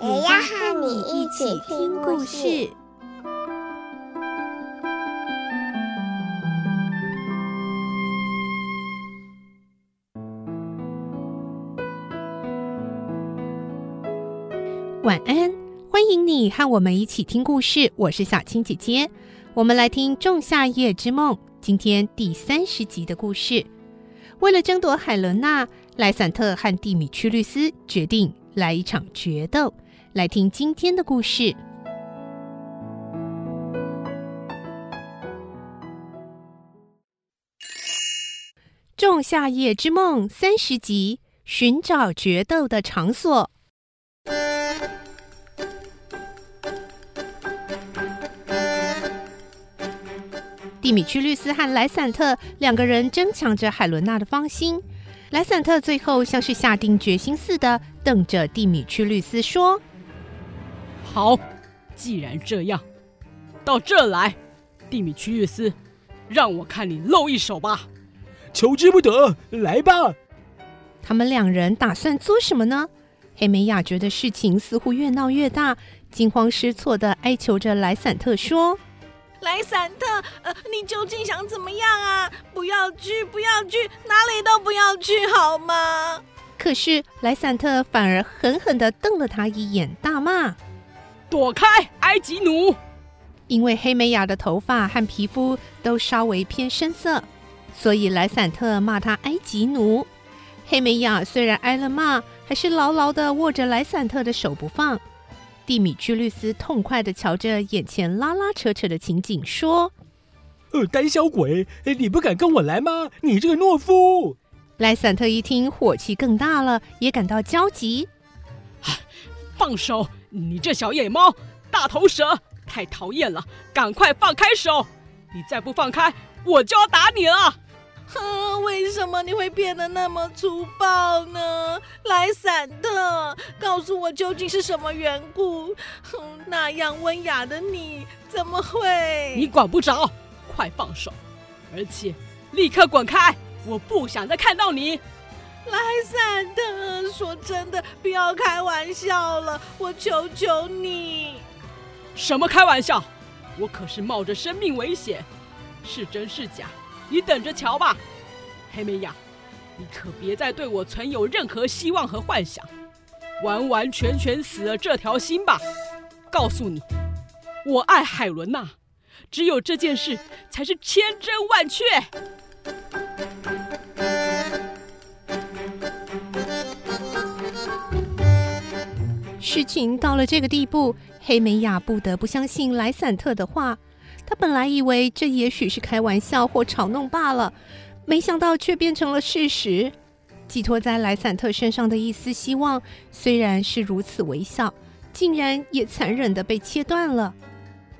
也要和你一起听故事。晚安，欢迎你和我们一起听故事。我是小青姐姐，我们来听《仲夏夜之梦》今天第三十集的故事。为了争夺海伦娜，莱散特和蒂米屈律斯决定来一场决斗。来听今天的故事，《仲夏夜之梦》三十集：寻找决斗的场所。蒂米屈律斯和莱散特两个人争抢着海伦娜的芳心。莱散特最后像是下定决心似的，瞪着蒂米屈律斯说。好，既然这样，到这来，蒂米屈律斯，让我看你露一手吧！求之不得，来吧！他们两人打算做什么呢？黑美雅觉得事情似乎越闹越大，惊慌失措的哀求着莱散特说：“莱散特，呃，你究竟想怎么样啊？不要去，不要去，哪里都不要去，好吗？”可是莱散特反而狠狠的瞪了他一眼，大骂。躲开，埃及奴！因为黑美雅的头发和皮肤都稍微偏深色，所以莱散特骂她埃及奴。黑美雅虽然挨了骂，还是牢牢的握着莱散特的手不放。蒂米居律斯痛快的瞧着眼前拉拉扯扯的情景，说：“呃，胆小鬼，你不敢跟我来吗？你这个懦夫！”莱散特一听，火气更大了，也感到焦急。放手！你这小野猫，大头蛇，太讨厌了！赶快放开手！你再不放开，我就要打你了！哼，为什么你会变得那么粗暴呢？莱散特，告诉我究竟是什么缘故？哼，那样温雅的你，怎么会？你管不着，快放手！而且立刻滚开！我不想再看到你。莱散特，说真的，不要开玩笑了，我求求你。什么开玩笑？我可是冒着生命危险，是真是假，你等着瞧吧。黑美雅，你可别再对我存有任何希望和幻想，完完全全死了这条心吧。告诉你，我爱海伦娜，只有这件事才是千真万确。事情到了这个地步，黑美雅不得不相信莱散特的话。她本来以为这也许是开玩笑或嘲弄罢了，没想到却变成了事实。寄托在莱散特身上的一丝希望，虽然是如此微小，竟然也残忍地被切断了。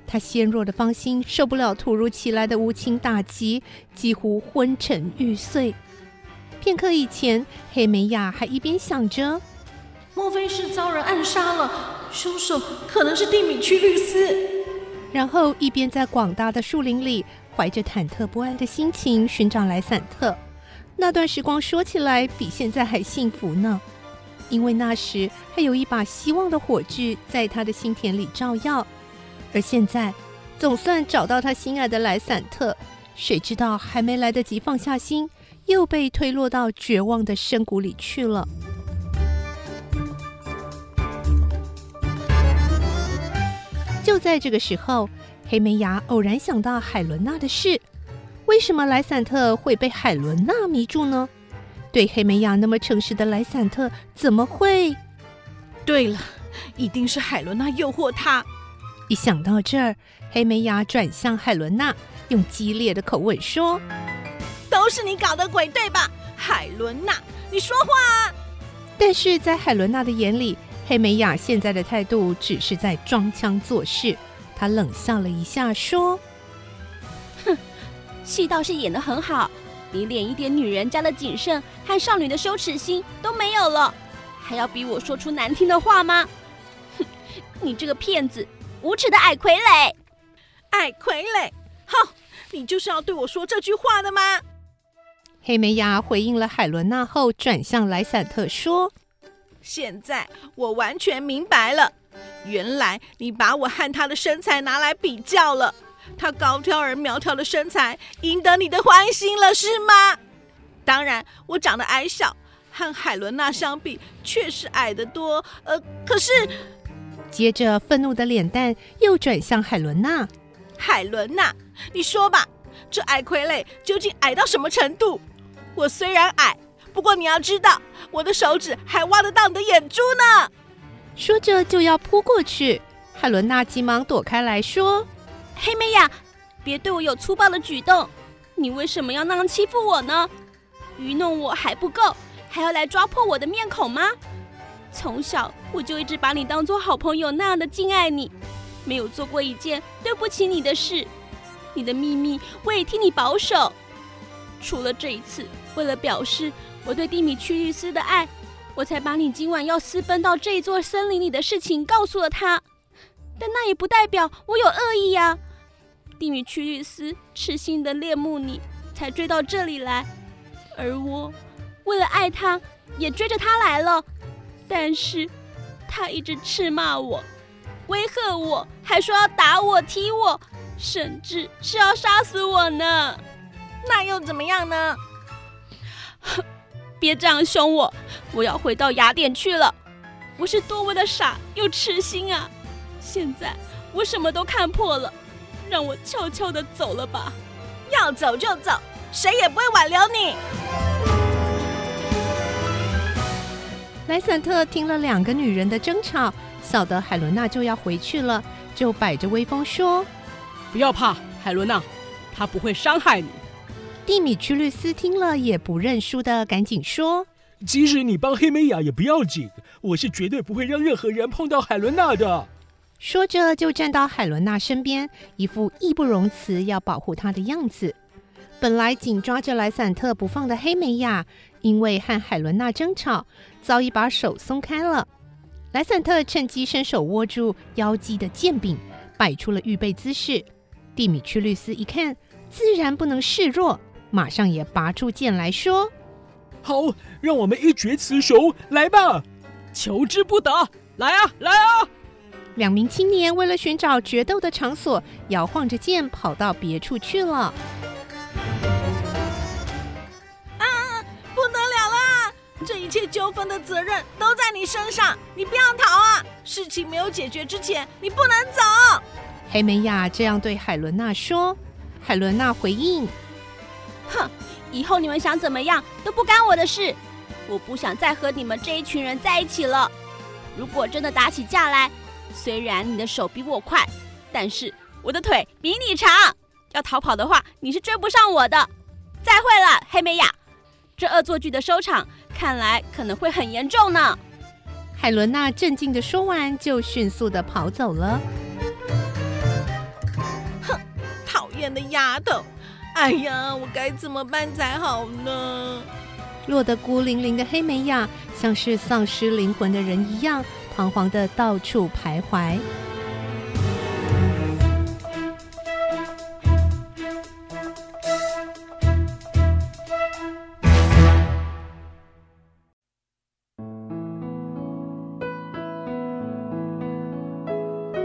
她纤弱的芳心受不了突如其来的无情打击，几乎昏沉欲睡。片刻以前，黑美雅还一边想着。莫非是遭人暗杀了？凶手可能是蒂米区律师。然后一边在广大的树林里，怀着忐忑不安的心情寻找莱散特。那段时光说起来比现在还幸福呢，因为那时还有一把希望的火炬在他的心田里照耀。而现在，总算找到他心爱的莱散特，谁知道还没来得及放下心，又被推落到绝望的深谷里去了。就在这个时候，黑美雅偶然想到海伦娜的事。为什么莱散特会被海伦娜迷住呢？对黑美雅那么诚实的莱散特，怎么会？对了，一定是海伦娜诱惑他。一想到这儿，黑美雅转向海伦娜，用激烈的口吻说：“都是你搞的鬼，对吧？海伦娜，你说话啊！”但是在海伦娜的眼里，黑美雅现在的态度只是在装腔作势。她冷笑了一下，说：“哼，戏倒是演得很好，你连一点女人家的谨慎和少女的羞耻心都没有了，还要逼我说出难听的话吗？哼，你这个骗子，无耻的矮傀儡！矮傀儡！哼，你就是要对我说这句话的吗？”黑美雅回应了海伦娜后，转向莱散特说：“现在我完全明白了。”原来你把我和他的身材拿来比较了，他高挑而苗条的身材赢得你的欢心了，是吗？当然，我长得矮小，和海伦娜相比确实矮得多。呃，可是，接着愤怒的脸蛋又转向海伦娜。海伦娜，你说吧，这矮傀儡究竟矮到什么程度？我虽然矮，不过你要知道，我的手指还挖得到你的眼珠呢。说着就要扑过去，海伦娜急忙躲开来说：“黑妹呀，别对我有粗暴的举动！你为什么要那样欺负我呢？愚弄我还不够，还要来抓破我的面孔吗？从小我就一直把你当做好朋友那样的敬爱你，没有做过一件对不起你的事。你的秘密我也替你保守，除了这一次，为了表示我对蒂米屈律斯的爱。”我才把你今晚要私奔到这座森林里的事情告诉了他，但那也不代表我有恶意呀。蒂米屈律斯痴心的恋慕你，才追到这里来，而我为了爱他，也追着他来了。但是，他一直斥骂我，威吓我，还说要打我、踢我，甚至是要杀死我呢。那又怎么样呢？别这样凶我！我要回到雅典去了。我是多么的傻又痴心啊！现在我什么都看破了，让我悄悄的走了吧。要走就走，谁也不会挽留你。莱散特听了两个女人的争吵，晓得海伦娜就要回去了，就摆着威风说：“不要怕，海伦娜，她不会伤害你。”蒂米屈律斯听了也不认输的，赶紧说：“即使你帮黑美雅也不要紧，我是绝对不会让任何人碰到海伦娜的。”说着就站到海伦娜身边，一副义不容辞要保护她的样子。本来紧抓着莱散特不放的黑美雅，因为和海伦娜争吵，早已把手松开了。莱散特趁机伸手握住腰际的剑柄，摆出了预备姿势。蒂米屈律斯一看，自然不能示弱。马上也拔出剑来说：“好，让我们一决雌雄，来吧！求之不得，来啊，来啊！”两名青年为了寻找决斗的场所，摇晃着剑跑到别处去了。啊，不得了啦！这一切纠纷的责任都在你身上，你不要逃啊！事情没有解决之前，你不能走。黑美亚这样对海伦娜说。海伦娜回应。哼，以后你们想怎么样都不干我的事。我不想再和你们这一群人在一起了。如果真的打起架来，虽然你的手比我快，但是我的腿比你长。要逃跑的话，你是追不上我的。再会了，黑美雅。这恶作剧的收场看来可能会很严重呢。海伦娜镇静的说完，就迅速的跑走了。哼，讨厌的丫头。哎呀，我该怎么办才好呢？落得孤零零的黑美雅，像是丧失灵魂的人一样，彷徨的到处徘徊。